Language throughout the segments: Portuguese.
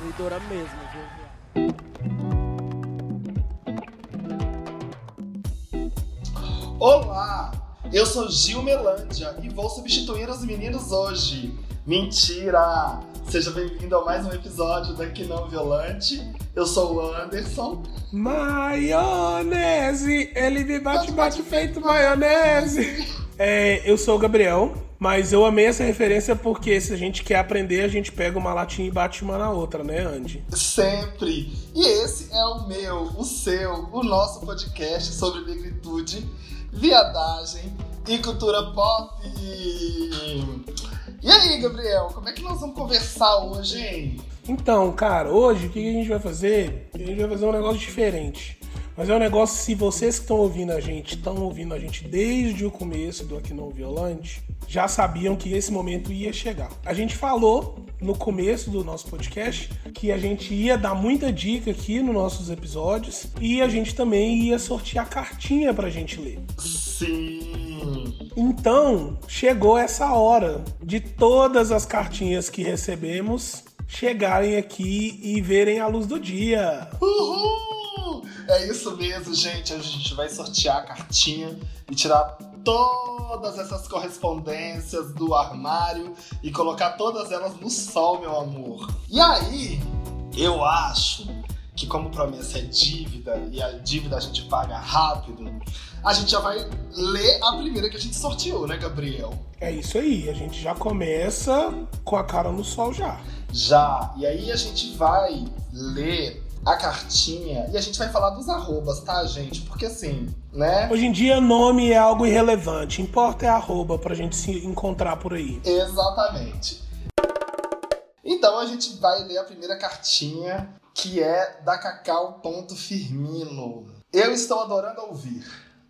destruidora mesmo, viu? Olá, eu sou Gil Melândia e vou substituir os meninos hoje. Mentira! Seja bem-vindo a mais um episódio da Que Não Violante. Eu sou o Anderson. Maionese! Ele me bate, bate feito maionese! É, eu sou o Gabriel, mas eu amei essa referência porque se a gente quer aprender, a gente pega uma latinha e bate uma na outra, né, Andy? Sempre! E esse é o meu, o seu, o nosso podcast sobre negritude, viadagem e cultura pop. E aí, Gabriel, como é que nós vamos conversar hoje, hein? Então, cara, hoje o que a gente vai fazer? A gente vai fazer um negócio diferente. Mas é um negócio, se vocês que estão ouvindo a gente, estão ouvindo a gente desde o começo do Aqui Não Violante, já sabiam que esse momento ia chegar. A gente falou no começo do nosso podcast que a gente ia dar muita dica aqui nos nossos episódios e a gente também ia sortear cartinha pra gente ler. Sim! Então, chegou essa hora de todas as cartinhas que recebemos chegarem aqui e verem a luz do dia. Uhul! É isso mesmo, gente. A gente vai sortear a cartinha e tirar todas essas correspondências do armário e colocar todas elas no sol, meu amor. E aí, eu acho que como promessa é dívida e a dívida a gente paga rápido, a gente já vai ler a primeira que a gente sorteou, né, Gabriel? É isso aí, a gente já começa com a cara no sol já. Já. E aí a gente vai ler a cartinha e a gente vai falar dos arrobas, tá, gente? Porque assim, né? Hoje em dia, nome é algo irrelevante. Importa é arroba pra gente se encontrar por aí. Exatamente. Então a gente vai ler a primeira cartinha, que é da Cacau.firmino. Eu estou adorando ouvir.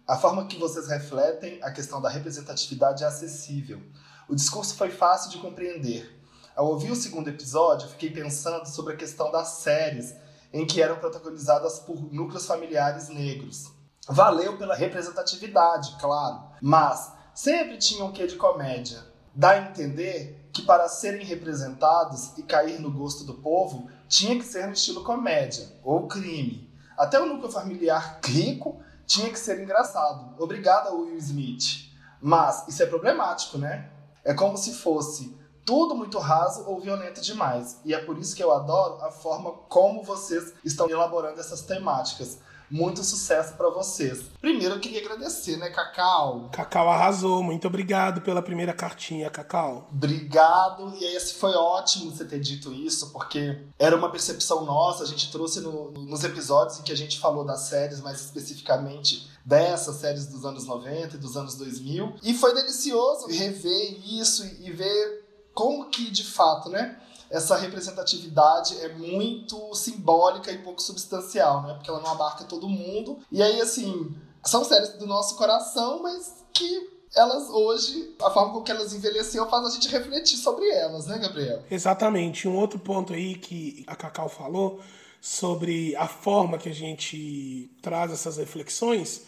A forma que vocês refletem a questão da representatividade é acessível. O discurso foi fácil de compreender. Ao ouvir o segundo episódio, fiquei pensando sobre a questão das séries em que eram protagonizadas por núcleos familiares negros. Valeu pela representatividade, claro, mas sempre tinha um quê de comédia. Dá a entender que para serem representados e cair no gosto do povo, tinha que ser no estilo comédia ou crime. Até o núcleo familiar rico tinha que ser engraçado. Obrigada, Will Smith. Mas isso é problemático, né? É como se fosse tudo muito raso ou violento demais. E é por isso que eu adoro a forma como vocês estão elaborando essas temáticas. Muito sucesso para vocês. Primeiro eu queria agradecer, né, Cacau? Cacau arrasou, muito obrigado pela primeira cartinha, Cacau. Obrigado. E esse foi ótimo você ter dito isso, porque era uma percepção nossa. A gente trouxe no, nos episódios em que a gente falou das séries, mais especificamente dessas séries dos anos 90 e dos anos 2000. E foi delicioso rever isso e ver como que, de fato, né? essa representatividade é muito simbólica e pouco substancial, né? Porque ela não abarca todo mundo. E aí, assim, são séries do nosso coração, mas que elas hoje, a forma com que elas envelheceram faz a gente refletir sobre elas, né, Gabriel? Exatamente. Um outro ponto aí que a Cacau falou sobre a forma que a gente traz essas reflexões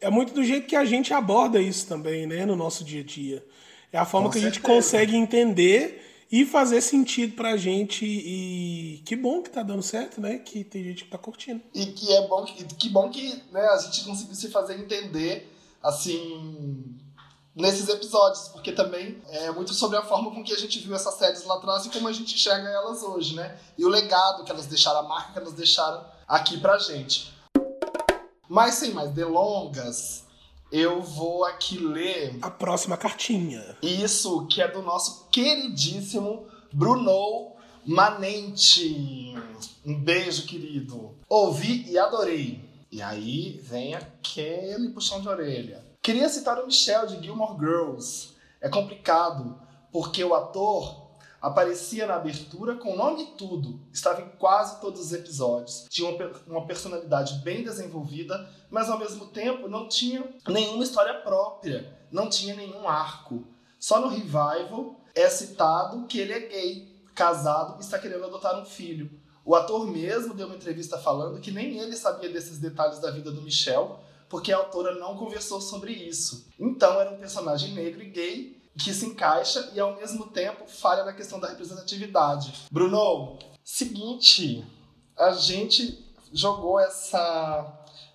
é muito do jeito que a gente aborda isso também, né, no nosso dia a dia. É a forma Com que a gente certeza. consegue entender e fazer sentido pra gente. E que bom que tá dando certo, né? Que tem gente que tá curtindo. E que é bom que, que bom que né, a gente conseguiu se fazer entender assim nesses episódios, porque também é muito sobre a forma com que a gente viu essas séries lá atrás e como a gente enxerga elas hoje, né? E o legado que elas deixaram, a marca que elas deixaram aqui pra gente. Mas sem mais delongas, eu vou aqui ler A próxima cartinha. isso que é do nosso queridíssimo Bruno Manente. Um beijo, querido. Ouvi e adorei. E aí vem aquele puxão de orelha. Queria citar o Michel de Gilmore Girls. É complicado, porque o ator aparecia na abertura com nome e tudo. Estava em quase todos os episódios. Tinha uma uma personalidade bem desenvolvida, mas ao mesmo tempo não tinha nenhuma história própria. Não tinha nenhum arco. Só no revival é citado que ele é gay, casado e está querendo adotar um filho. O ator mesmo deu uma entrevista falando que nem ele sabia desses detalhes da vida do Michel, porque a autora não conversou sobre isso. Então era um personagem negro e gay que se encaixa e ao mesmo tempo falha na questão da representatividade. Bruno, Seguinte, a gente jogou essa.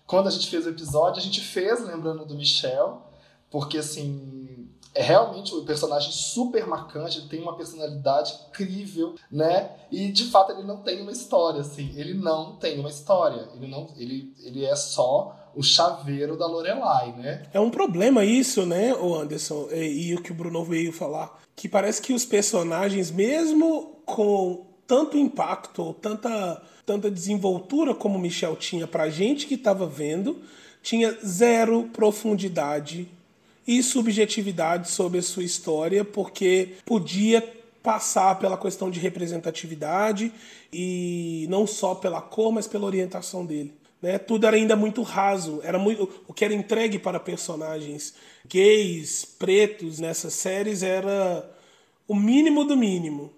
Quando a gente fez o episódio, a gente fez lembrando do Michel, porque assim. É realmente um personagem super marcante, ele tem uma personalidade incrível, né? E de fato ele não tem uma história, assim. Ele não tem uma história. Ele, não, ele, ele é só o chaveiro da Lorelai, né? É um problema isso, né, o Anderson, e, e o que o Bruno veio falar, que parece que os personagens, mesmo com tanto impacto tanta, tanta desenvoltura como o Michel tinha pra gente que estava vendo, tinha zero profundidade e subjetividade sobre a sua história, porque podia passar pela questão de representatividade e não só pela cor, mas pela orientação dele. Né? Tudo era ainda muito raso, era muito o que era entregue para personagens gays, pretos nessas séries era o mínimo do mínimo.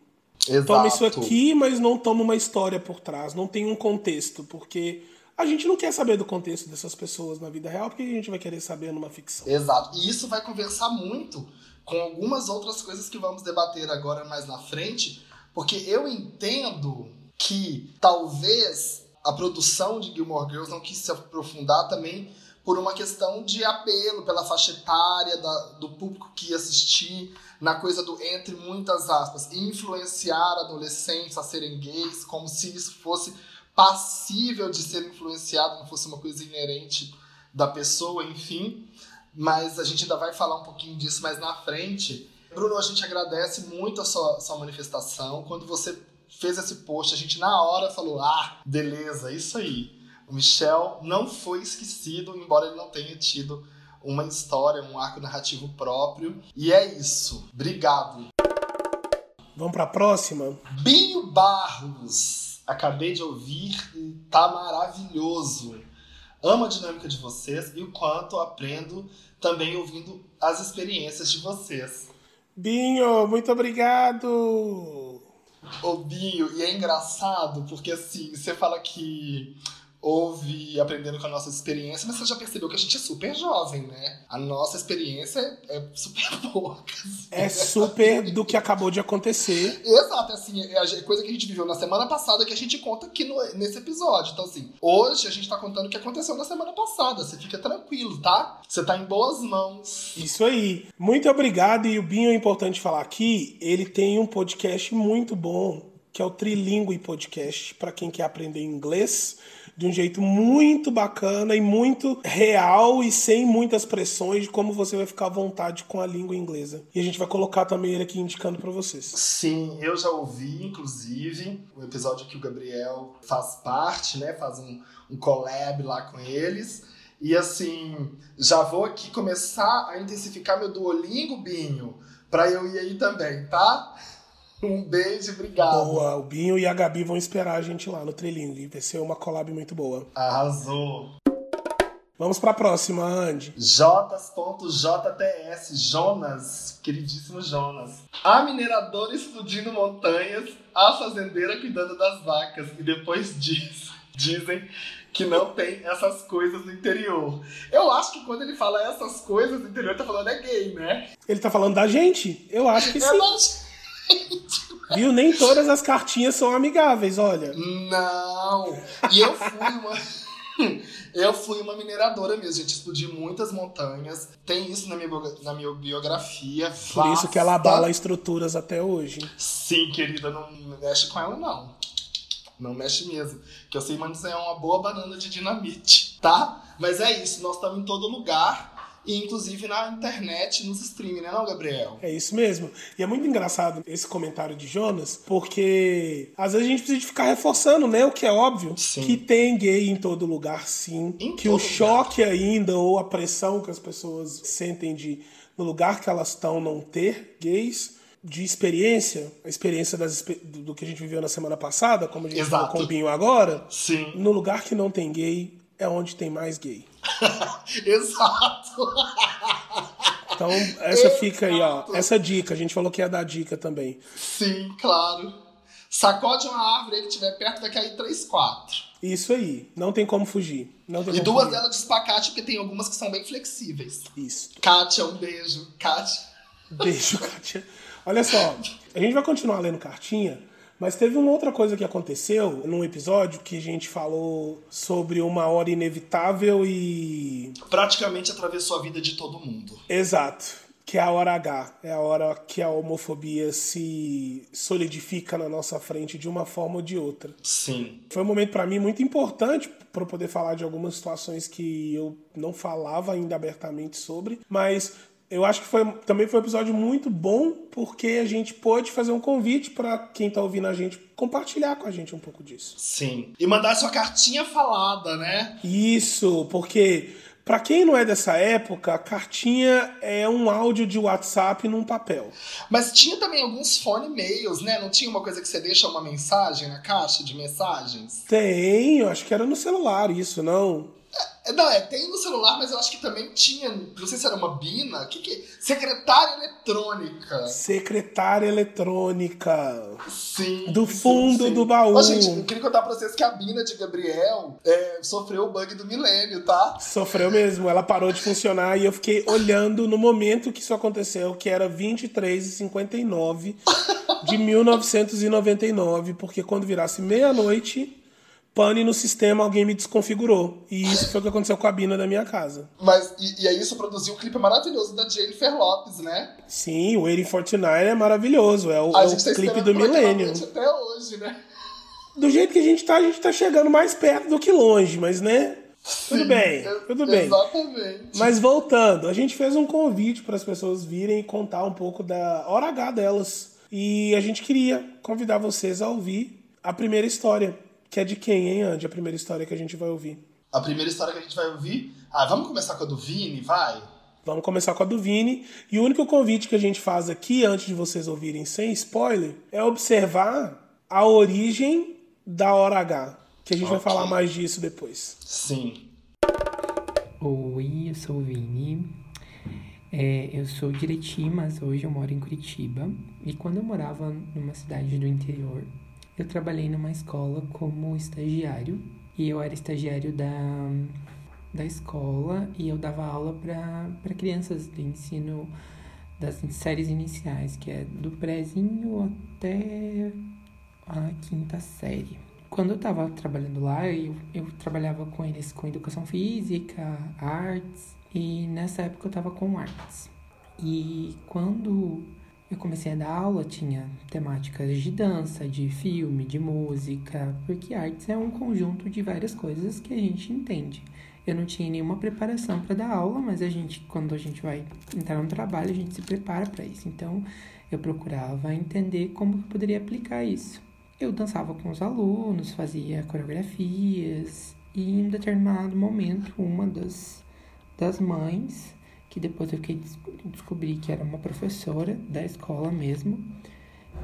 Exato. Toma isso aqui, mas não toma uma história por trás, não tem um contexto, porque a gente não quer saber do contexto dessas pessoas na vida real, porque a gente vai querer saber numa ficção. Exato. E isso vai conversar muito com algumas outras coisas que vamos debater agora mais na frente, porque eu entendo que talvez a produção de Gilmore Girls não quis se aprofundar também por uma questão de apelo pela faixa etária da, do público que ia assistir, na coisa do, entre muitas aspas, influenciar adolescentes a serem gays, como se isso fosse passível de ser influenciado, não fosse uma coisa inerente da pessoa, enfim. Mas a gente ainda vai falar um pouquinho disso mais na frente. Bruno, a gente agradece muito a sua, sua manifestação. Quando você fez esse post, a gente na hora falou: ah, beleza, isso aí. O Michel não foi esquecido, embora ele não tenha tido uma história, um arco narrativo próprio. E é isso. Obrigado. Vamos para a próxima? Binho Barros. Acabei de ouvir e tá maravilhoso. Amo a dinâmica de vocês e o quanto aprendo também ouvindo as experiências de vocês. Binho, muito obrigado! Binho, e é engraçado porque assim, você fala que ouve aprendendo com a nossa experiência, mas você já percebeu que a gente é super jovem, né? A nossa experiência é, é super pouca. É super do que acabou de acontecer. Exato, assim, é a coisa que a gente viveu na semana passada que a gente conta aqui no, nesse episódio. Então, assim, hoje a gente tá contando o que aconteceu na semana passada. Você fica tranquilo, tá? Você tá em boas mãos. Isso aí. Muito obrigado. E o Binho é importante falar aqui, ele tem um podcast muito bom, que é o Trilingue Podcast, para quem quer aprender inglês de um jeito muito bacana e muito real e sem muitas pressões de como você vai ficar à vontade com a língua inglesa. E a gente vai colocar também ele aqui indicando para vocês. Sim, eu já ouvi, inclusive, o episódio que o Gabriel faz parte, né? Faz um, um collab lá com eles. E assim, já vou aqui começar a intensificar meu Duolingo, Binho, para eu ir aí também, tá? Um beijo, obrigado. Boa, o Binho e a Gabi vão esperar a gente lá no Trilingue. Vai ser uma collab muito boa. Arrasou. Vamos pra próxima, Andy. J.JTS, Jonas, queridíssimo Jonas. A mineradora explodindo montanhas, a fazendeira cuidando das vacas. E depois diz, dizem que não tem essas coisas no interior. Eu acho que quando ele fala essas coisas no interior, tá falando é gay, né? Ele tá falando da gente? Eu acho que Eu sim. Viu? Nem todas as cartinhas são amigáveis, olha. Não! E eu fui uma. Eu fui uma mineradora mesmo, gente. Explodi muitas montanhas. Tem isso na minha, na minha biografia. Por isso que ela abala estruturas até hoje. Sim, querida, não mexe com ela, não. Não mexe mesmo. Que eu sei manusear uma boa banana de dinamite, tá? Mas é isso, nós estamos em todo lugar. E inclusive na internet, nos streaming, né, não, Gabriel? É isso mesmo. E é muito engraçado esse comentário de Jonas, porque às vezes a gente precisa ficar reforçando, né? O que é óbvio. Sim. Que tem gay em todo lugar, sim. Em que o todo lugar. choque ainda, ou a pressão que as pessoas sentem de, no lugar que elas estão, não ter gays. De experiência, a experiência das, do que a gente viveu na semana passada, como a gente Exato. falou com o Binho agora, Sim. no lugar que não tem gay é onde tem mais gay. Exato. Então, essa fica aí, ó. Exato. Essa dica, a gente falou que ia dar dica também. Sim, claro. Sacode uma árvore que estiver perto, vai cair três, quatro. Isso aí, não tem como fugir. Não tem E duas fugir. delas de espacate, porque tem algumas que são bem flexíveis. Isso. Kátia, um beijo. Kátia. Beijo, Kátia. Olha só, a gente vai continuar lendo cartinha, Mas teve uma outra coisa que aconteceu num episódio que a gente falou sobre uma hora inevitável e. Praticamente atravessou a vida de todo mundo. Exato. Que é a hora H. É a hora que a homofobia se solidifica na nossa frente de uma forma ou de outra. Sim. Foi um momento para mim muito importante para poder falar de algumas situações que eu não falava ainda abertamente sobre, mas eu acho que foi, também foi um episódio muito bom porque a gente pôde fazer um convite para quem tá ouvindo a gente compartilhar com a gente um pouco disso. Sim. E mandar sua cartinha falada, né? Isso, porque para quem não é dessa época, cartinha é um áudio de WhatsApp num papel. Mas tinha também alguns phone mails, né? Não tinha uma coisa que você deixa uma mensagem na caixa de mensagens? Tem, eu acho que era no celular isso, não? É, não, é, tem no celular, mas eu acho que também tinha, não sei se era uma Bina, que que Secretária eletrônica. Secretária eletrônica. Sim. Do fundo sim, sim. do baú. Ó, gente, eu queria contar pra vocês que a Bina de Gabriel é, sofreu o bug do milênio, tá? Sofreu mesmo, ela parou de funcionar e eu fiquei olhando no momento que isso aconteceu, que era 23 e 59 de 1999, porque quando virasse meia-noite pane no sistema, alguém me desconfigurou. E isso foi o que aconteceu com a Bina da minha casa. Mas, e, e aí isso produziu um clipe maravilhoso da Jennifer Lopes, né? Sim, o Waiting for Tonight é maravilhoso. É o, é o tá clipe do milênio. até hoje, né? Do jeito que a gente tá, a gente tá chegando mais perto do que longe, mas né? Tudo Sim, bem, ex- tudo bem. Exatamente. Mas voltando, a gente fez um convite para as pessoas virem e contar um pouco da hora H delas. E a gente queria convidar vocês a ouvir a primeira história. Que é de quem, hein, Andy? A primeira história que a gente vai ouvir. A primeira história que a gente vai ouvir. Ah, vamos começar com a do Vini, vai? Vamos começar com a do Vini. E o único convite que a gente faz aqui, antes de vocês ouvirem sem spoiler, é observar a origem da hora H. Que a gente vai Ok. falar mais disso depois. Sim. Oi, eu sou o Vini. É, eu sou de Ireti, mas hoje eu moro em Curitiba. E quando eu morava numa cidade do interior, eu trabalhei numa escola como estagiário. E eu era estagiário da, da escola e eu dava aula para crianças de ensino das séries iniciais, que é do prézinho até a quinta série. Quando eu estava trabalhando lá, eu, eu trabalhava com eles com educação física, artes, e nessa época eu estava com artes. E quando eu comecei a dar aula, tinha temáticas de dança, de filme, de música, porque artes é um conjunto de várias coisas que a gente entende. Eu não tinha nenhuma preparação para dar aula, mas a gente, quando a gente vai entrar no trabalho, a gente se prepara para isso. Então, eu procurava entender como eu poderia aplicar isso. Eu dançava com os alunos, fazia coreografias, e em determinado momento, uma das, das mães, que depois eu fiquei, des- descobri que era uma professora da escola mesmo,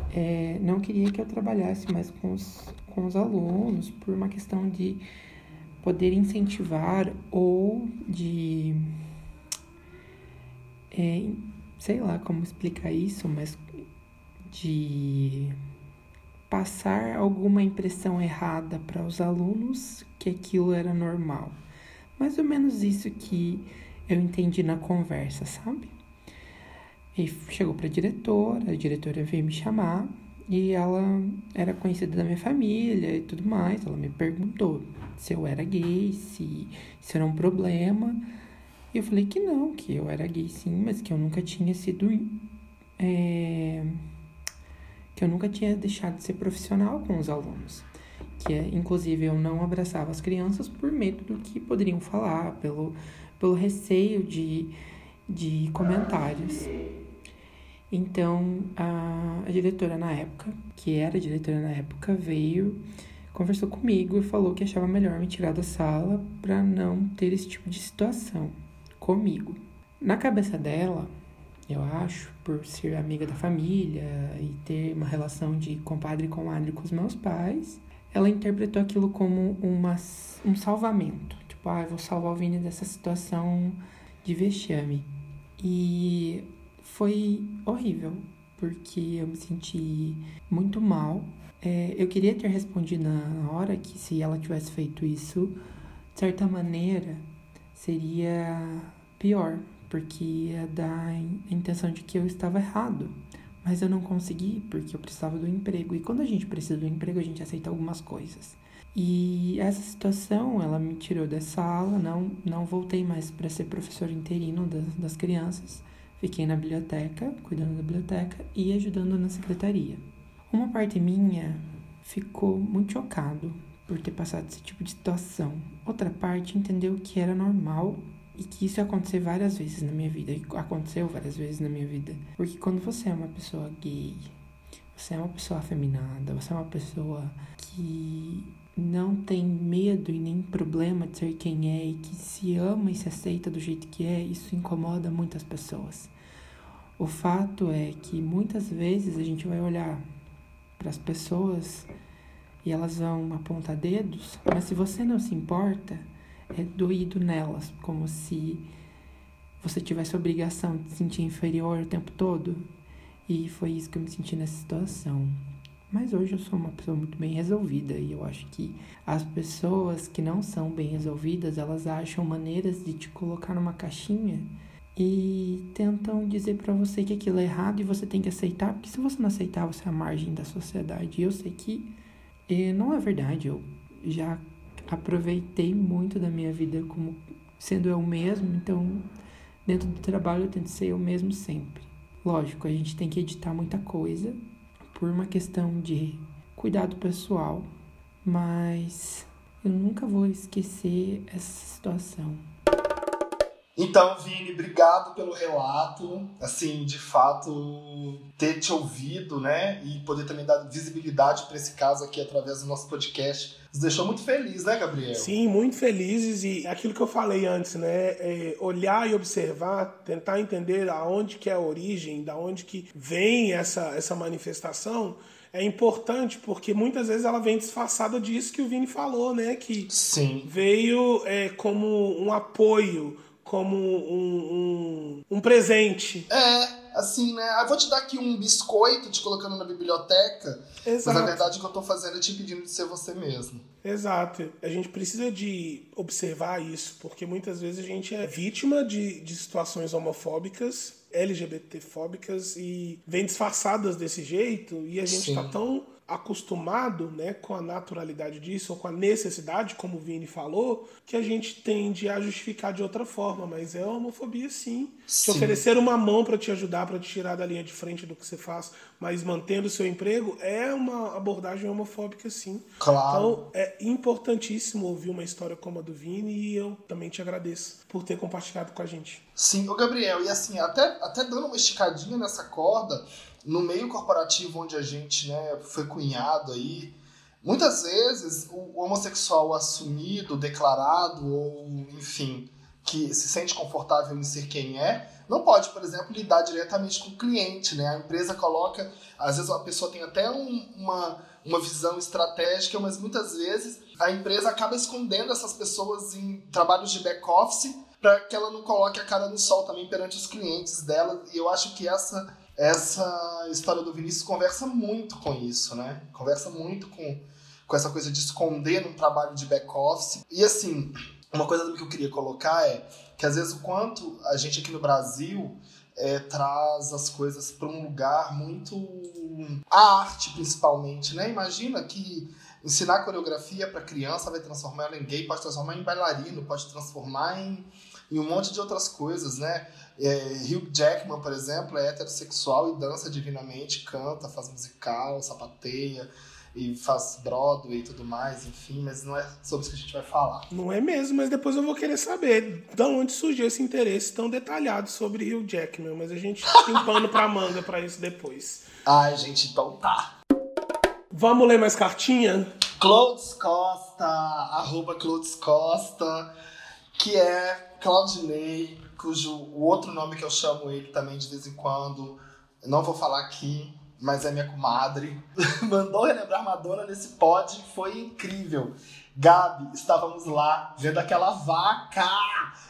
é, não queria que eu trabalhasse mais com os, com os alunos por uma questão de poder incentivar ou de. é, sei lá como explicar isso, mas de passar alguma impressão errada para os alunos que aquilo era normal. Mais ou menos isso que eu entendi na conversa, sabe? E chegou para a diretora, a diretora veio me chamar e ela era conhecida da minha família e tudo mais. Ela me perguntou se eu era gay, se, se era um problema. E eu falei que não, que eu era gay sim, mas que eu nunca tinha sido. é, que eu nunca tinha deixado de ser profissional com os alunos. Que é, inclusive eu não abraçava as crianças por medo do que poderiam falar, pelo, pelo receio de, de comentários. Então a, a diretora na época, que era diretora na época, veio, conversou comigo e falou que achava melhor me tirar da sala para não ter esse tipo de situação comigo. Na cabeça dela, eu acho, por ser amiga da família e ter uma relação de compadre e comadre com os meus pais, ela interpretou aquilo como uma, um salvamento. Tipo, ah, eu vou salvar o Vini dessa situação de vexame. E foi horrível, porque eu me senti muito mal. É, eu queria ter respondido na hora que se ela tivesse feito isso, de certa maneira, seria pior, porque ia dar a intenção de que eu estava errado. Mas eu não consegui porque eu precisava do emprego. E quando a gente precisa do emprego, a gente aceita algumas coisas. E essa situação, ela me tirou dessa aula, não, não voltei mais para ser professor interino das, das crianças. Fiquei na biblioteca, cuidando da biblioteca e ajudando na secretaria. Uma parte minha ficou muito chocado por ter passado esse tipo de situação. Outra parte entendeu que era normal e que isso ia acontecer várias vezes na minha vida. Aconteceu várias vezes na minha vida. Porque quando você é uma pessoa gay, você é uma pessoa afeminada, você é uma pessoa que não tem medo e nem problema de ser quem é e que se ama e se aceita do jeito que é, isso incomoda muitas pessoas. O fato é que muitas vezes a gente vai olhar para as pessoas e elas vão apontar dedos, mas se você não se importa, é doído nelas, como se você tivesse a obrigação de se sentir inferior o tempo todo. E foi isso que eu me senti nessa situação. Mas hoje eu sou uma pessoa muito bem resolvida e eu acho que as pessoas que não são bem resolvidas, elas acham maneiras de te colocar numa caixinha e tentam dizer para você que aquilo é errado e você tem que aceitar, porque se você não aceitar, você é a margem da sociedade. E eu sei que não é verdade, eu já aproveitei muito da minha vida como sendo eu mesmo, então dentro do trabalho eu tento ser eu mesmo sempre. Lógico, a gente tem que editar muita coisa por uma questão de cuidado pessoal, mas eu nunca vou esquecer essa situação. Então, Vini, obrigado pelo relato. Assim, de fato, ter te ouvido, né? E poder também dar visibilidade para esse caso aqui através do nosso podcast. Nos deixou muito feliz, né, Gabriel? Sim, muito felizes. E aquilo que eu falei antes, né? É olhar e observar, tentar entender aonde que é a origem, da onde que vem essa, essa manifestação é importante porque muitas vezes ela vem disfarçada disso que o Vini falou, né? Que Sim. veio é, como um apoio, como um, um, um presente. É, assim, né? Eu vou te dar aqui um biscoito te colocando na biblioteca, Exato. mas na verdade o que eu tô fazendo é te pedindo de ser você mesmo. Exato. A gente precisa de observar isso, porque muitas vezes a gente é vítima de, de situações homofóbicas, LGBTfóbicas e vem disfarçadas desse jeito e a gente está tão acostumado né, com a naturalidade disso, ou com a necessidade, como o Vini falou, que a gente tende a justificar de outra forma, mas é homofobia sim. sim. Te oferecer uma mão para te ajudar, para te tirar da linha de frente do que você faz, mas mantendo o seu emprego, é uma abordagem homofóbica sim. Claro. Então é importantíssimo ouvir uma história como a do Vini e eu também te agradeço por ter compartilhado com a gente. Sim, o Gabriel, e assim, até, até dando uma esticadinha nessa corda, no meio corporativo onde a gente né, foi cunhado aí, muitas vezes o homossexual assumido, declarado ou enfim, que se sente confortável em ser quem é, não pode, por exemplo, lidar diretamente com o cliente, né? A empresa coloca, às vezes a pessoa tem até um, uma, uma visão estratégica, mas muitas vezes a empresa acaba escondendo essas pessoas em trabalhos de back-office para que ela não coloque a cara no sol também perante os clientes dela. E eu acho que essa essa história do Vinícius conversa muito com isso, né? Conversa muito com, com essa coisa de esconder num trabalho de back-office. E assim, uma coisa que eu queria colocar é que às vezes o quanto a gente aqui no Brasil é, traz as coisas para um lugar muito. a arte principalmente, né? Imagina que ensinar coreografia para criança vai transformar ela em gay, pode transformar em bailarino, pode transformar em, em um monte de outras coisas, né? É, Hugh Jackman, por exemplo, é heterossexual e dança divinamente, canta, faz musical, sapateia e faz Broadway e tudo mais, enfim, mas não é sobre isso que a gente vai falar. Não é mesmo, mas depois eu vou querer saber de onde surgiu esse interesse tão detalhado sobre Hugh Jackman, mas a gente tem pano pra manga pra isso depois. Ai, gente, então tá. Vamos ler mais cartinha? Clouds Costa, arroba Clouds Costa, que é Claudinei, cujo o outro nome que eu chamo ele também de vez em quando, não vou falar aqui, mas é minha comadre, mandou relembrar Madonna nesse pod, foi incrível. Gabi, estávamos lá vendo aquela vaca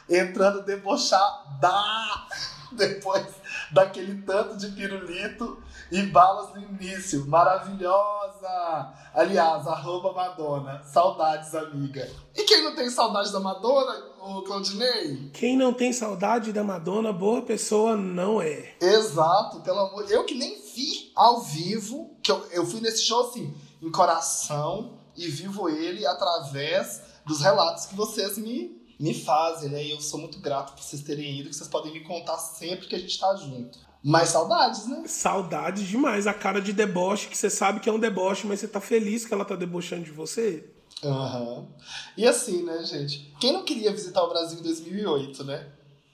entrando debochada. depois daquele tanto de pirulito e balas no início. Maravilhosa! Aliás, arroba Madonna. Saudades, amiga. E quem não tem saudade da Madonna, o Claudinei? Quem não tem saudade da Madonna, boa pessoa não é. Exato, pelo amor. Eu que nem vi ao vivo, que eu, eu fui nesse show assim, em coração, e vivo ele através dos relatos que vocês me me fazem, né? E eu sou muito grato por vocês terem ido, que vocês podem me contar sempre que a gente tá junto. Mas saudades, né? Saudades demais. A cara de deboche, que você sabe que é um deboche, mas você tá feliz que ela tá debochando de você. Aham. Uhum. E assim, né, gente? Quem não queria visitar o Brasil em 2008, né?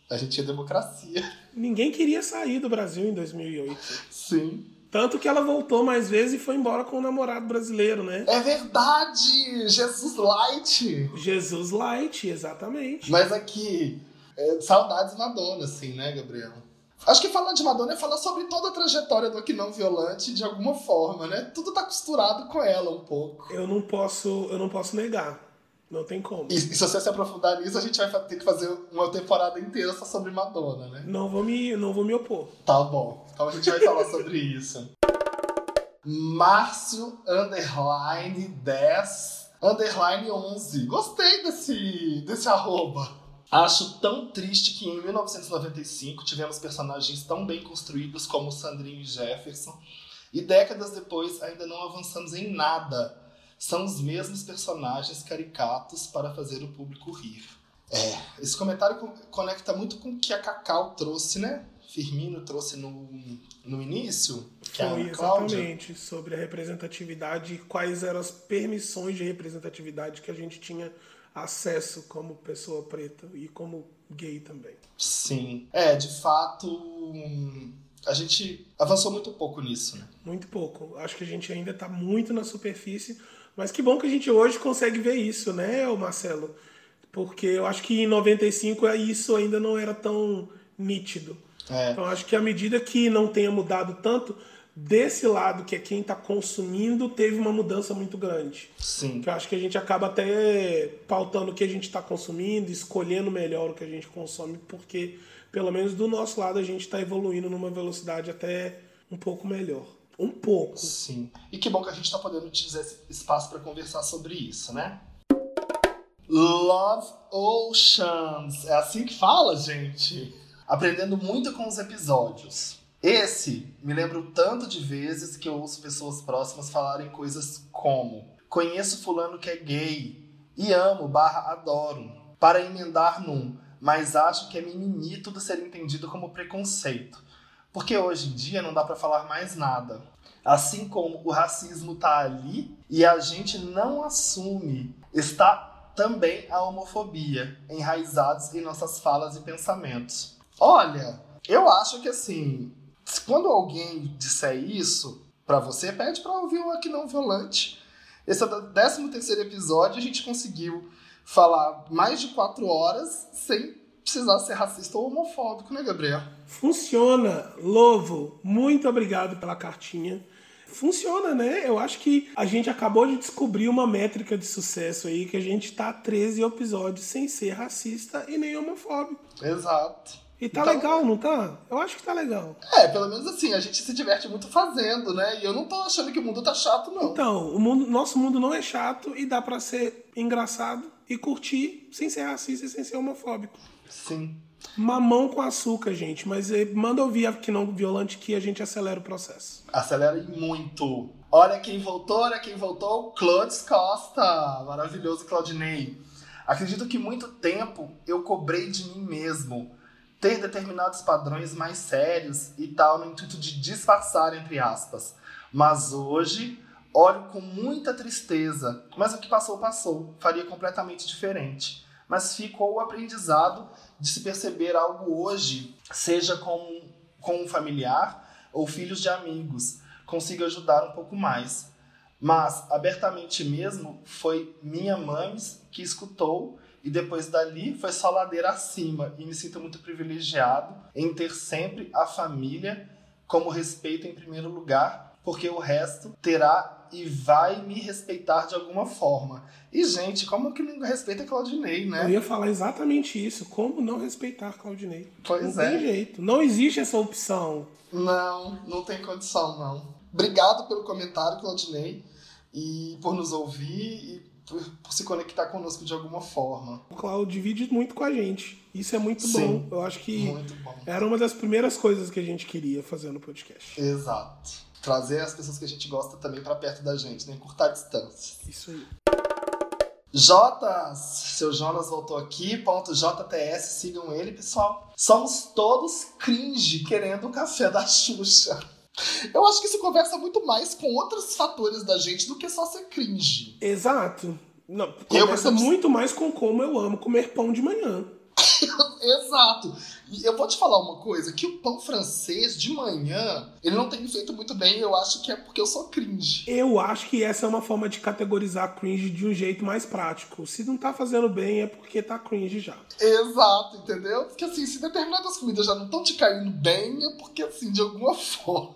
A gente tinha democracia. Ninguém queria sair do Brasil em 2008. Sim. Tanto que ela voltou mais vezes e foi embora com o namorado brasileiro, né? É verdade! Jesus Light! Jesus Light, exatamente. Mas aqui, é, saudades Madonna, assim, né, Gabriel? Acho que falar de Madonna é falar sobre toda a trajetória do Aqui Não Violante de alguma forma, né? Tudo tá costurado com ela um pouco. Eu não posso, eu não posso negar. Não tem como. E, e, se você se aprofundar nisso, a gente vai ter que fazer uma temporada inteira só sobre Madonna, né? Não vou me, não vou me opor. Tá bom. Então a gente vai falar sobre isso. Márcio underline 10 underline 11. Gostei desse, desse arroba. Acho tão triste que em 1995 tivemos personagens tão bem construídos como Sandrinho e Jefferson e décadas depois ainda não avançamos em nada são os mesmos personagens caricatos para fazer o público rir. É, esse comentário conecta muito com o que a Cacau trouxe, né? Firmino trouxe no, no início. Que Foi exatamente sobre a representatividade e quais eram as permissões de representatividade que a gente tinha acesso como pessoa preta e como gay também. Sim. É, de fato, a gente avançou muito pouco nisso, né? Muito pouco. Acho que a gente ainda está muito na superfície mas que bom que a gente hoje consegue ver isso, né, Marcelo? Porque eu acho que em 95 isso ainda não era tão nítido. É. Então acho que à medida que não tenha mudado tanto, desse lado, que é quem está consumindo, teve uma mudança muito grande. Sim. Que eu acho que a gente acaba até pautando o que a gente está consumindo, escolhendo melhor o que a gente consome, porque pelo menos do nosso lado a gente está evoluindo numa velocidade até um pouco melhor. Um pouco. Sim. E que bom que a gente está podendo utilizar esse espaço para conversar sobre isso, né? Love Oceans. É assim que fala, gente? Aprendendo muito com os episódios. Esse me lembro tanto de vezes que eu ouço pessoas próximas falarem coisas como: Conheço fulano que é gay e amo barra adoro. Para emendar num, mas acho que é mimimi tudo ser entendido como preconceito. Porque hoje em dia não dá para falar mais nada. Assim como o racismo tá ali e a gente não assume, está também a homofobia enraizados em nossas falas e pensamentos. Olha, eu acho que assim, quando alguém disser isso para você, pede para ouvir o Aqui Não Violante. Esse é o 13 terceiro episódio, a gente conseguiu falar mais de quatro horas sem precisar ser racista ou homofóbico, né, Gabriel? Funciona. Louvo. Muito obrigado pela cartinha. Funciona, né? Eu acho que a gente acabou de descobrir uma métrica de sucesso aí, que a gente tá 13 episódios sem ser racista e nem homofóbico. Exato. E tá então, legal, não tá? Eu acho que tá legal. É, pelo menos assim, a gente se diverte muito fazendo, né? E eu não tô achando que o mundo tá chato, não. Então, o mundo, nosso mundo não é chato e dá para ser engraçado e curtir sem ser racista e sem ser homofóbico. Sim. Mamão com açúcar, gente. Mas eh, manda ouvir aqui não violante que a gente acelera o processo. Acelera muito. Olha quem voltou, olha quem voltou. Clodes Costa. Maravilhoso, Claudinei. Acredito que muito tempo eu cobrei de mim mesmo ter determinados padrões mais sérios e tal, no intuito de disfarçar, entre aspas. Mas hoje olho com muita tristeza. Mas o que passou, passou. Faria completamente diferente mas ficou o aprendizado de se perceber algo hoje, seja com, com um familiar ou filhos de amigos, consiga ajudar um pouco mais. Mas, abertamente mesmo, foi minha mãe que escutou e depois dali foi só ladeira acima e me sinto muito privilegiado em ter sempre a família como respeito em primeiro lugar porque o resto terá e vai me respeitar de alguma forma. E, gente, como que não respeita Claudinei, né? Eu ia falar exatamente isso. Como não respeitar Claudinei? Pois não é. tem jeito. Não existe essa opção. Não, não tem condição, não. Obrigado pelo comentário, Claudinei, e por nos ouvir e por, por se conectar conosco de alguma forma. O Cláudio divide muito com a gente. Isso é muito Sim. bom. Eu acho que Muito bom. era uma das primeiras coisas que a gente queria fazer no podcast. Exato. Trazer as pessoas que a gente gosta também pra perto da gente, né? Encurtar distâncias. Isso aí. Jotas, seu Jonas voltou aqui, ponto JTS, sigam ele, pessoal. Somos todos cringe querendo o café da Xuxa. Eu acho que isso conversa muito mais com outros fatores da gente do que só ser cringe. Exato. Não, Eu conversa percebo- muito mais com como eu amo comer pão de manhã. Exato. E eu vou te falar uma coisa, que o pão francês de manhã, ele não tem me feito muito bem, eu acho que é porque eu sou cringe. Eu acho que essa é uma forma de categorizar cringe de um jeito mais prático. Se não tá fazendo bem, é porque tá cringe já. Exato, entendeu? Porque assim, se determinadas comidas já não estão te caindo bem, é porque assim, de alguma forma,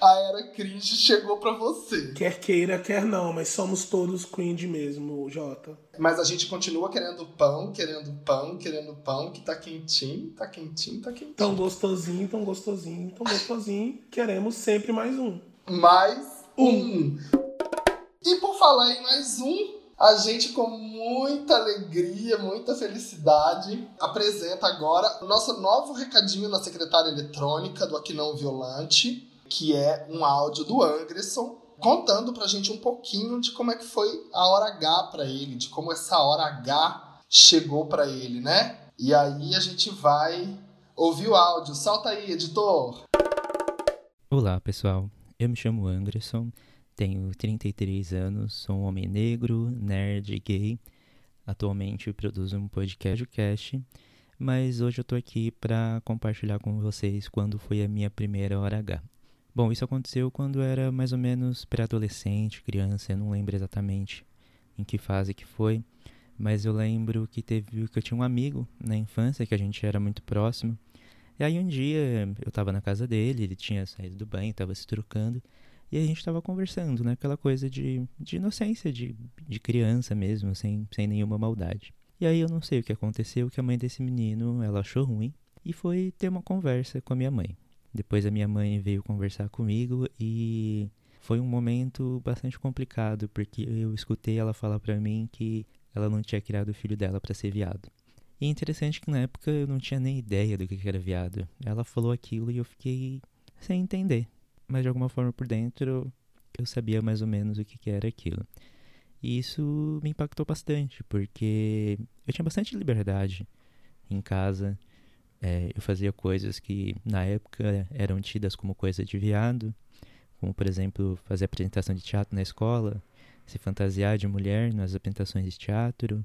a era cringe chegou pra você. Quer queira, quer não, mas somos todos cringe mesmo, Jota. Mas a gente continua querendo pão, querendo pão, querendo pão, que tá quentinho, tá quentinho, tá quentinho. Tão gostosinho, tão gostosinho, tão gostosinho. Queremos sempre mais um. mais um. E por falar em mais um, a gente com muita alegria, muita felicidade, apresenta agora o nosso novo recadinho na secretária eletrônica do Aqui Não Violante, que é um áudio do Anderson, contando pra gente um pouquinho de como é que foi a hora H pra ele, de como essa hora H chegou pra ele, né? E aí a gente vai ouvir o áudio. Solta aí, editor! Olá, pessoal. Eu me chamo Anderson, tenho 33 anos, sou um homem negro, nerd, gay. Atualmente produzo um podcast, mas hoje eu tô aqui para compartilhar com vocês quando foi a minha primeira hora H. Bom, isso aconteceu quando era mais ou menos pré-adolescente, criança, eu não lembro exatamente em que fase que foi, mas eu lembro que teve que eu tinha um amigo na infância que a gente era muito próximo. E aí um dia eu tava na casa dele, ele tinha saído do banho, tava se trocando, e a gente tava conversando, né? Aquela coisa de, de inocência, de, de criança mesmo, sem, sem nenhuma maldade. E aí eu não sei o que aconteceu, que a mãe desse menino, ela achou ruim, e foi ter uma conversa com a minha mãe. Depois a minha mãe veio conversar comigo e foi um momento bastante complicado, porque eu escutei ela falar pra mim que ela não tinha criado o filho dela pra ser viado. E é interessante que na época eu não tinha nem ideia do que era viado. Ela falou aquilo e eu fiquei sem entender. Mas de alguma forma por dentro eu sabia mais ou menos o que era aquilo. E isso me impactou bastante, porque eu tinha bastante liberdade em casa. É, eu fazia coisas que na época eram tidas como coisa de viado, como por exemplo fazer apresentação de teatro na escola, se fantasiar de mulher nas apresentações de teatro,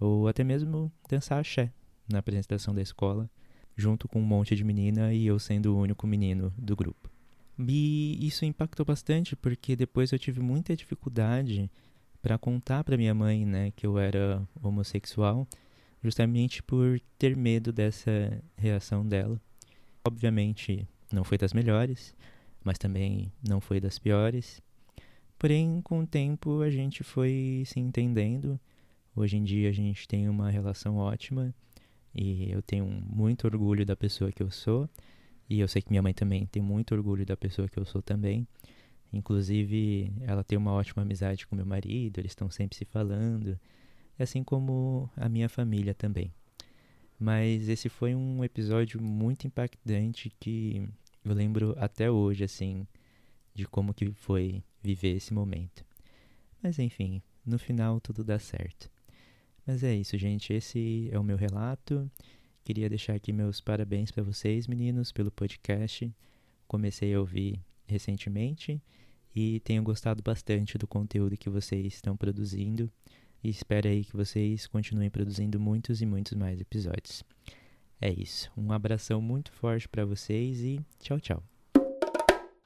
ou até mesmo dançar axé na apresentação da escola, junto com um monte de menina e eu sendo o único menino do grupo. E isso impactou bastante porque depois eu tive muita dificuldade para contar para minha mãe, né, que eu era homossexual, justamente por ter medo dessa reação dela. Obviamente, não foi das melhores, mas também não foi das piores. Porém, com o tempo a gente foi se entendendo. Hoje em dia a gente tem uma relação ótima e eu tenho muito orgulho da pessoa que eu sou. E eu sei que minha mãe também tem muito orgulho da pessoa que eu sou também. Inclusive, ela tem uma ótima amizade com meu marido, eles estão sempre se falando, assim como a minha família também. Mas esse foi um episódio muito impactante que eu lembro até hoje, assim, de como que foi viver esse momento. Mas enfim, no final tudo dá certo. Mas é isso, gente, esse é o meu relato. Queria deixar aqui meus parabéns para vocês, meninos, pelo podcast. Comecei a ouvir recentemente e tenho gostado bastante do conteúdo que vocês estão produzindo e espero aí que vocês continuem produzindo muitos e muitos mais episódios. É isso. Um abração muito forte para vocês e tchau, tchau.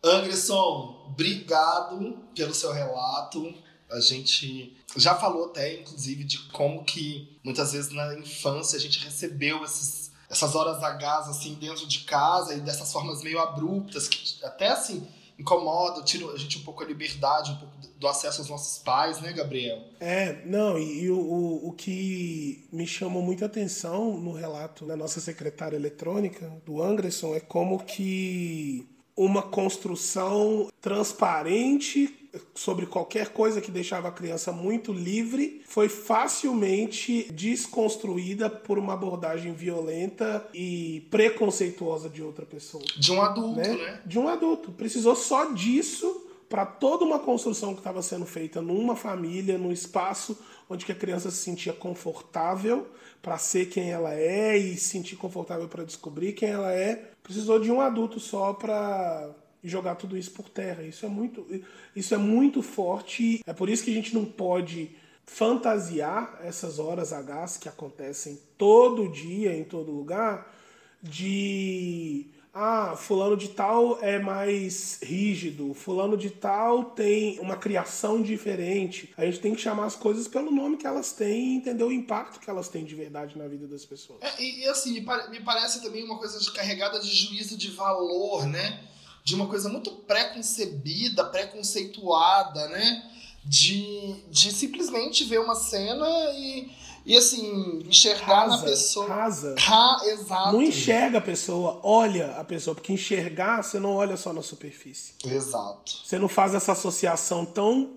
Anderson, obrigado pelo seu relato. A gente já falou até, inclusive, de como que muitas vezes na infância a gente recebeu esses, essas horas Hs assim dentro de casa e dessas formas meio abruptas, que até assim, incomoda, tira a gente um pouco a liberdade, um pouco do acesso aos nossos pais, né, Gabriel? É, não, e, e o, o, o que me chamou muita atenção no relato da nossa secretária eletrônica, do Anderson, é como que uma construção transparente sobre qualquer coisa que deixava a criança muito livre foi facilmente desconstruída por uma abordagem violenta e preconceituosa de outra pessoa. De um adulto, né? né? De um adulto. Precisou só disso para toda uma construção que estava sendo feita numa família, num espaço onde que a criança se sentia confortável para ser quem ela é e se sentir confortável para descobrir quem ela é. Precisou de um adulto só para jogar tudo isso por terra. Isso é muito, isso é muito forte. É por isso que a gente não pode fantasiar essas horas H que acontecem todo dia, em todo lugar, de ah, fulano de tal é mais rígido, fulano de tal tem uma criação diferente. A gente tem que chamar as coisas pelo nome que elas têm e entender o impacto que elas têm de verdade na vida das pessoas. É, e, e, assim, me, me, parece também uma coisa de, carregada de juízo de valor, né? De uma coisa muito pré-concebida, pré-conceituada, né? De, de simplesmente ver uma cena e e assim, enxergar rasa, na pessoa. Rasa. Ra, exato. Não enxerga a pessoa, olha a pessoa. Porque enxergar, você não olha só na superfície. Exato. Você não faz essa associação tão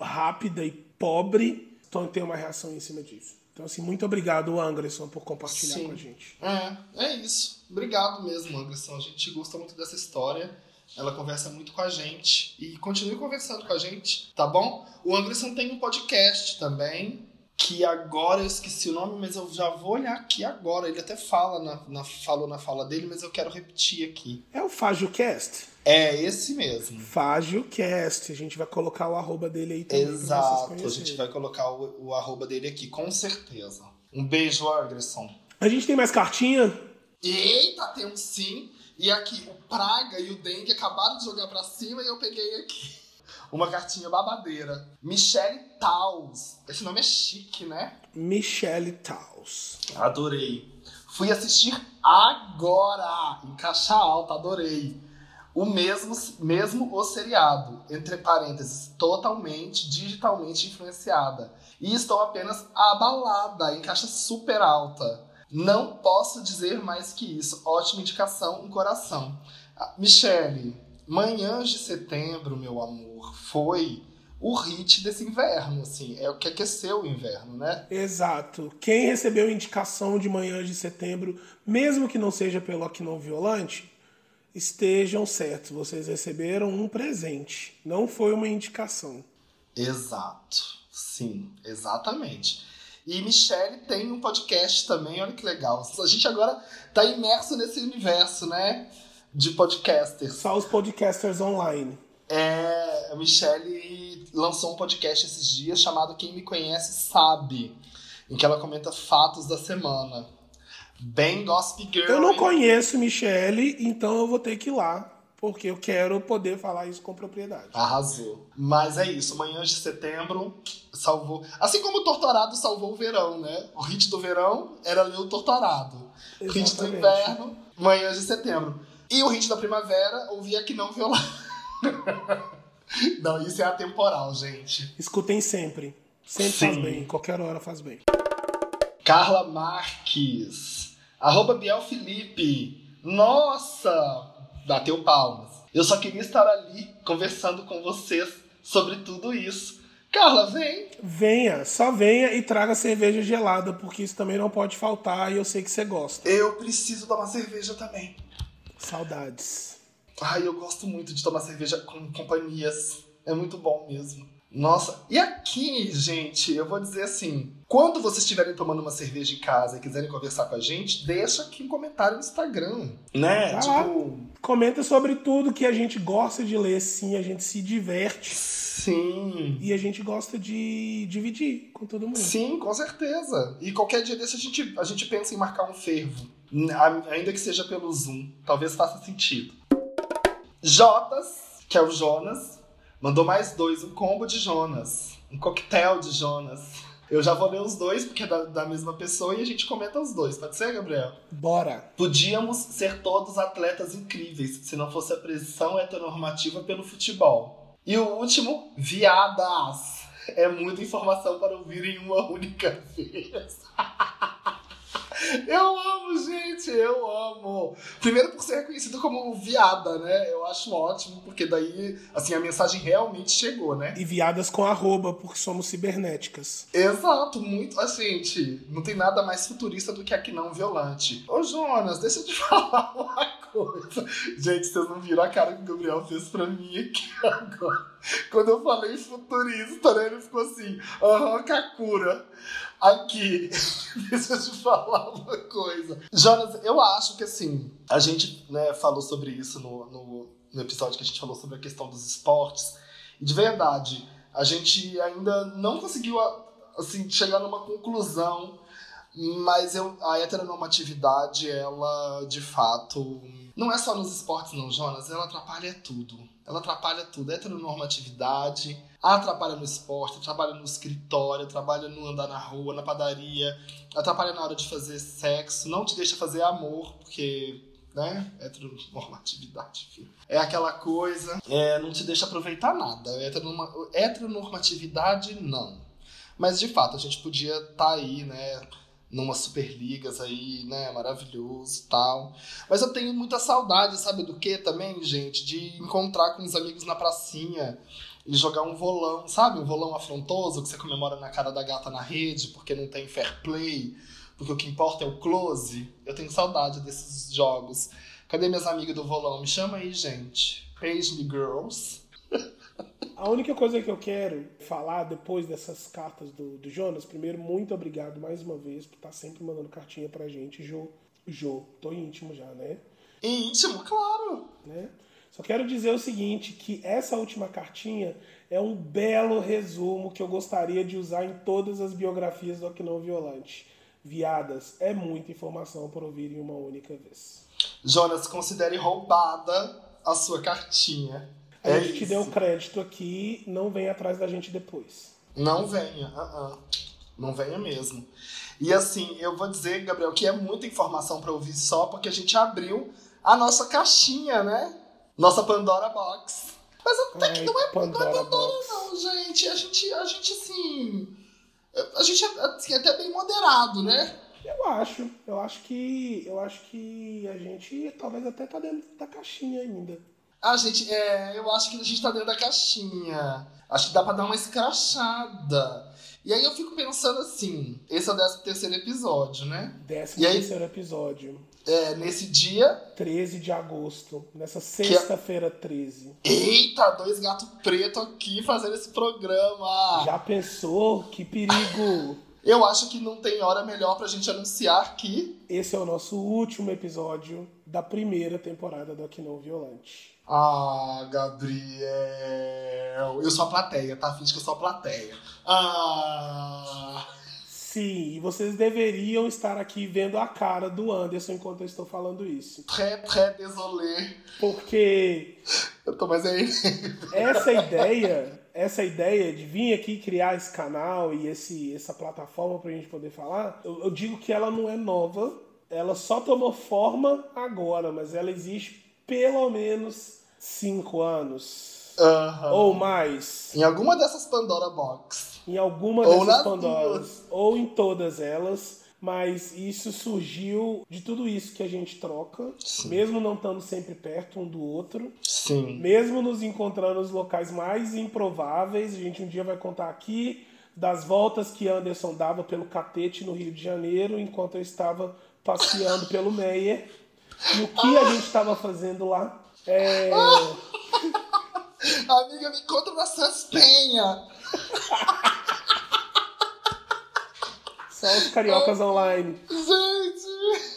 rápida e pobre, então tem uma reação em cima disso. Então, assim, muito obrigado, Anderson, por compartilhar Sim. com a gente. É, é isso. Obrigado mesmo, Anderson. A gente gosta muito dessa história. Ela conversa muito com a gente. E continue conversando com a gente, tá bom? O Anderson tem um podcast também, que agora eu esqueci o nome, mas eu já vou olhar aqui agora. Ele até fala na, na, falou na fala dele, mas eu quero repetir aqui. É o FágioCast? É esse mesmo. FágioCast. A gente vai colocar o arroba dele aí também. Exato, a gente vai colocar o, o arroba dele aqui, com certeza. Um beijo, Anderson. A gente tem mais cartinha? Eita, tem um sim. E aqui, o Praga e o Dengue acabaram de jogar pra cima e eu peguei aqui uma cartinha babadeira. Michelle Taus. Esse nome é chique, né? Michelle Taus. Adorei. Fui assistir agora, em caixa alta, adorei. O mesmo, mesmo o seriado, entre parênteses, totalmente digitalmente influenciada. E estou apenas abalada, em caixa super alta. Não posso dizer mais que isso. Ótima indicação, um coração. Michelle, Manhãs de Setembro, meu amor, foi o hit desse inverno, assim, é o que aqueceu o inverno, né? Exato. Quem recebeu indicação de Manhãs de Setembro, mesmo que não seja pelo Aqui Não Violante, estejam certos, vocês receberam um presente, não foi uma indicação. Exato, sim, exatamente. E Michelle tem um podcast também, olha que legal. A gente agora está imerso nesse universo, né? De podcasters. Só os podcasters online. É, a Michelle lançou um podcast esses dias chamado Quem Me Conhece Sabe, em que ela comenta fatos da semana. Bem Gossip Girl. Eu não conheço Michelle, então eu vou ter que ir lá, porque eu quero poder falar isso com propriedade. Arrasou. Mas é isso, Manhãs de Setembro salvou. Assim como o Torturado salvou o verão, né? O hit do verão era ler o Torturado. O hit do Exatamente. inverno, Manhãs de Setembro. E o hit da primavera, ouvia que não violar. não, isso é atemporal, gente. Escutem sempre. Sempre faz Sim. bem, qualquer hora faz bem. Carla Marques. Arroba Biel Felipe. Nossa! Bateu palmas. Eu só queria estar ali conversando com vocês sobre tudo isso. Carla, vem! Venha, só venha e traga cerveja gelada, porque isso também não pode faltar e eu sei que você gosta. Eu preciso tomar cerveja também. Saudades. Ai, eu gosto muito de tomar cerveja com companhias. É muito bom mesmo. Nossa, e aqui, gente, eu vou dizer assim: quando vocês estiverem tomando uma cerveja em casa e quiserem conversar com a gente, deixa aqui um comentário no Instagram. Né? Lá. tipo, Comenta sobre tudo que a gente gosta de ler, sim, a gente se diverte sim. e a gente gosta de dividir com todo mundo. Sim, com certeza. E qualquer dia desse a gente, a gente pensa em marcar um fervo. Ainda que seja pelo Zoom. Talvez faça sentido. Jotas, que é o Jonas, mandou mais dois. Um combo de Jonas. Um coquetel de Jonas. Eu já vou ler os dois, porque é da, da mesma pessoa, e a gente comenta os dois. Pode ser, Gabriel? Bora. Podíamos ser todos atletas incríveis se não fosse a pressão heteronormativa pelo futebol. E o último, viadas. É muita informação para ouvir em uma única vez. Eu amo, gente, eu amo. Primeiro por ser reconhecido como viada, né? Eu acho ótimo, porque daí, assim, a mensagem realmente chegou, né? E viadas com arroba, porque somos cibernéticas. Exato, muito. Assim, gente, não tem nada mais futurista do que aqui não violante. Ô, Jonas, deixa eu te falar uma coisa. Gente, vocês não viram a cara que o Gabriel fez pra mim aqui agora. Quando eu falei futurista, né? Ele ficou assim, aham, Kakura. Aqui, deixa eu te falar uma coisa. Jonas, eu acho que assim, a gente né, falou sobre isso no, no, no episódio que a gente falou sobre a questão dos esportes. E de verdade, a gente ainda não conseguiu assim, chegar numa conclusão, mas eu, a heteronormatividade, ela de fato. Não é só nos esportes, não, Jonas, ela atrapalha tudo. Ela atrapalha tudo. Heteronormatividade atrapalha no esporte, atrapalha no escritório, atrapalha no andar na rua, na padaria, atrapalha na hora de fazer sexo, não te deixa fazer amor, porque né? Heteronormatividade, enfim. É aquela coisa, é, não te deixa aproveitar nada. Heteronormatividade, não. Mas de fato, a gente podia estar tá aí, né? Numa Superligas aí, né? Maravilhoso tal. Mas eu tenho muita saudade, sabe do que também, gente? De encontrar com os amigos na pracinha e jogar um volão, sabe? Um volão afrontoso que você comemora na cara da gata na rede porque não tem fair play, porque o que importa é o close. Eu tenho saudade desses jogos. Cadê minhas amigas do volão? Me chama aí, gente. Page me girls. A única coisa que eu quero falar depois dessas cartas do, do Jonas, primeiro, muito obrigado mais uma vez por estar sempre mandando cartinha pra gente, Jô. Jô, tô íntimo já, né? Íntimo, claro! Né? Só quero dizer o seguinte, que essa última cartinha é um belo resumo que eu gostaria de usar em todas as biografias do Aquinão Violante. Viadas, é muita informação para ouvir em uma única vez. Jonas, considere roubada a sua cartinha. A é gente te deu crédito aqui, não venha atrás da gente depois. Não venha, uh -uh. não venha mesmo. E assim, eu vou dizer, Gabriel, que é muita informação para ouvir só porque a gente abriu a nossa caixinha, né? Nossa Pandora Box. Mas até que não é Pandora, não é Pandora, não, gente. A gente, a gente assim. A gente é assim, até bem moderado, né? Eu acho. Eu acho que. Eu acho que a gente talvez até tá dentro da caixinha ainda. Ah, gente, é, eu acho que a gente tá dentro da caixinha. Acho que dá pra dar uma escrachada. E aí eu fico pensando assim, esse é o 13 terceiro episódio, né? 13 terceiro episódio. É, nesse dia. 13 de agosto. Nessa sexta-feira 13. Eita, dois gatos pretos aqui fazendo esse programa. Já pensou? Que perigo! Eu acho que não tem hora melhor pra gente anunciar que. Esse é o nosso último episódio da primeira temporada do Aqui Não Violante. Ah, Gabriel. Eu sou a plateia, tá? Finge que eu sou a plateia. Ah. Sim, e vocês deveriam estar aqui vendo a cara do Anderson enquanto eu estou falando isso. Très, très désolé. Porque. Eu tô mais aí. essa ideia, essa ideia de vir aqui criar esse canal e esse, essa plataforma pra gente poder falar, eu, eu digo que ela não é nova, ela só tomou forma agora, mas ela existe pelo menos cinco anos. Uhum. Ou mais. Em alguma dessas Pandora Box em alguma ou dessas Pandoras, duas. ou em todas elas, mas isso surgiu de tudo isso que a gente troca, Sim. mesmo não estando sempre perto um do outro, Sim. mesmo nos encontrando nos locais mais improváveis. A gente um dia vai contar aqui das voltas que Anderson dava pelo Catete no Rio de Janeiro, enquanto eu estava passeando pelo Meyer. E o que a gente estava fazendo lá? É... Amiga, me encontra na Saspenha. Só os cariocas online. Gente!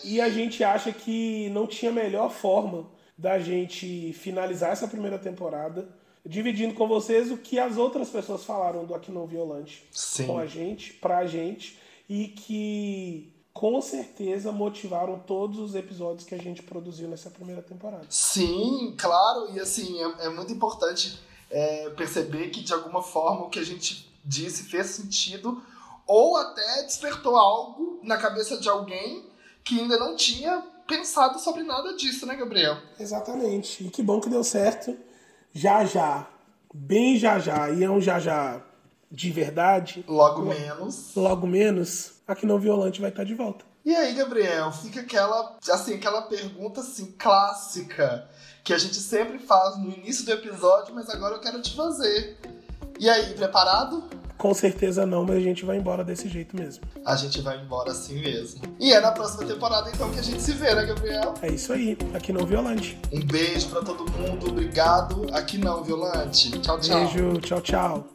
E a gente acha que não tinha melhor forma da gente finalizar essa primeira temporada dividindo com vocês o que as outras pessoas falaram do Aqui Não Violante Sim. com a gente, pra gente, e que com certeza motivaram todos os episódios que a gente produziu nessa primeira temporada. Sim, claro, e assim, é, é muito importante é, perceber que de alguma forma o que a gente disse fez sentido ou até despertou algo na cabeça de alguém que ainda não tinha pensado sobre nada disso, né, Gabriel? Exatamente. E que bom que deu certo. Já já, bem já já, e é um já já de verdade. Logo menos. Logo menos, aqui no Violante vai estar de volta. E aí, Gabriel, fica aquela, assim, aquela pergunta assim clássica que a gente sempre faz no início do episódio, mas agora eu quero te fazer. E aí, preparado? Com certeza não, mas a gente vai embora desse jeito mesmo. A gente vai embora assim mesmo. E é na próxima temporada então que a gente se vê, né, Gabriel? É isso aí, aqui no Violante. Um beijo para todo mundo, obrigado. Aqui não, Violante. Tchau, tchau. Beijo, tchau, tchau.